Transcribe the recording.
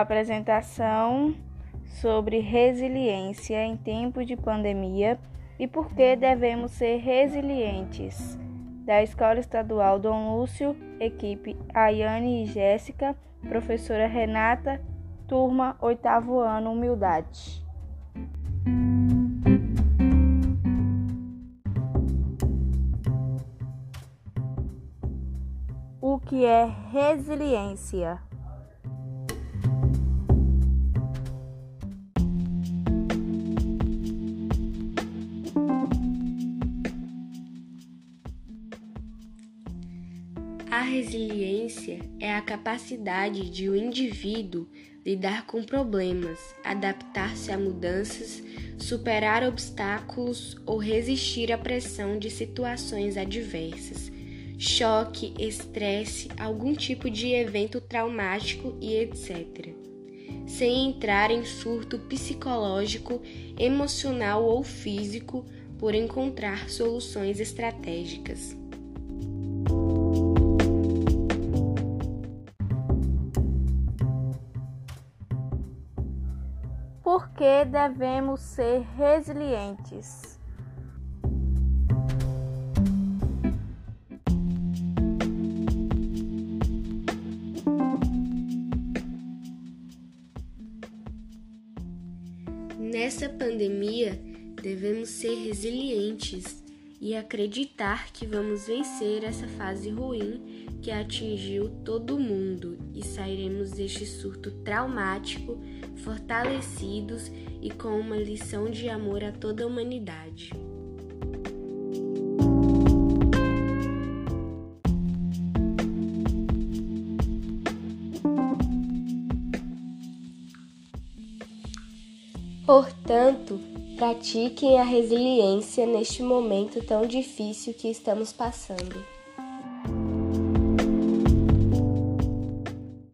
Apresentação sobre resiliência em tempo de pandemia e por que devemos ser resilientes. Da Escola Estadual Dom Lúcio, equipe Ayane e Jéssica, professora Renata, turma oitavo ano, Humildade. O que é resiliência? A resiliência é a capacidade de o um indivíduo lidar com problemas, adaptar-se a mudanças, superar obstáculos ou resistir à pressão de situações adversas, choque, estresse, algum tipo de evento traumático e etc. Sem entrar em surto psicológico, emocional ou físico por encontrar soluções estratégicas. Por que devemos ser resilientes? Nessa pandemia, devemos ser resilientes e acreditar que vamos vencer essa fase ruim que atingiu todo mundo e sairemos deste surto traumático fortalecidos e com uma lição de amor a toda a humanidade. Portanto, pratiquem a resiliência neste momento tão difícil que estamos passando.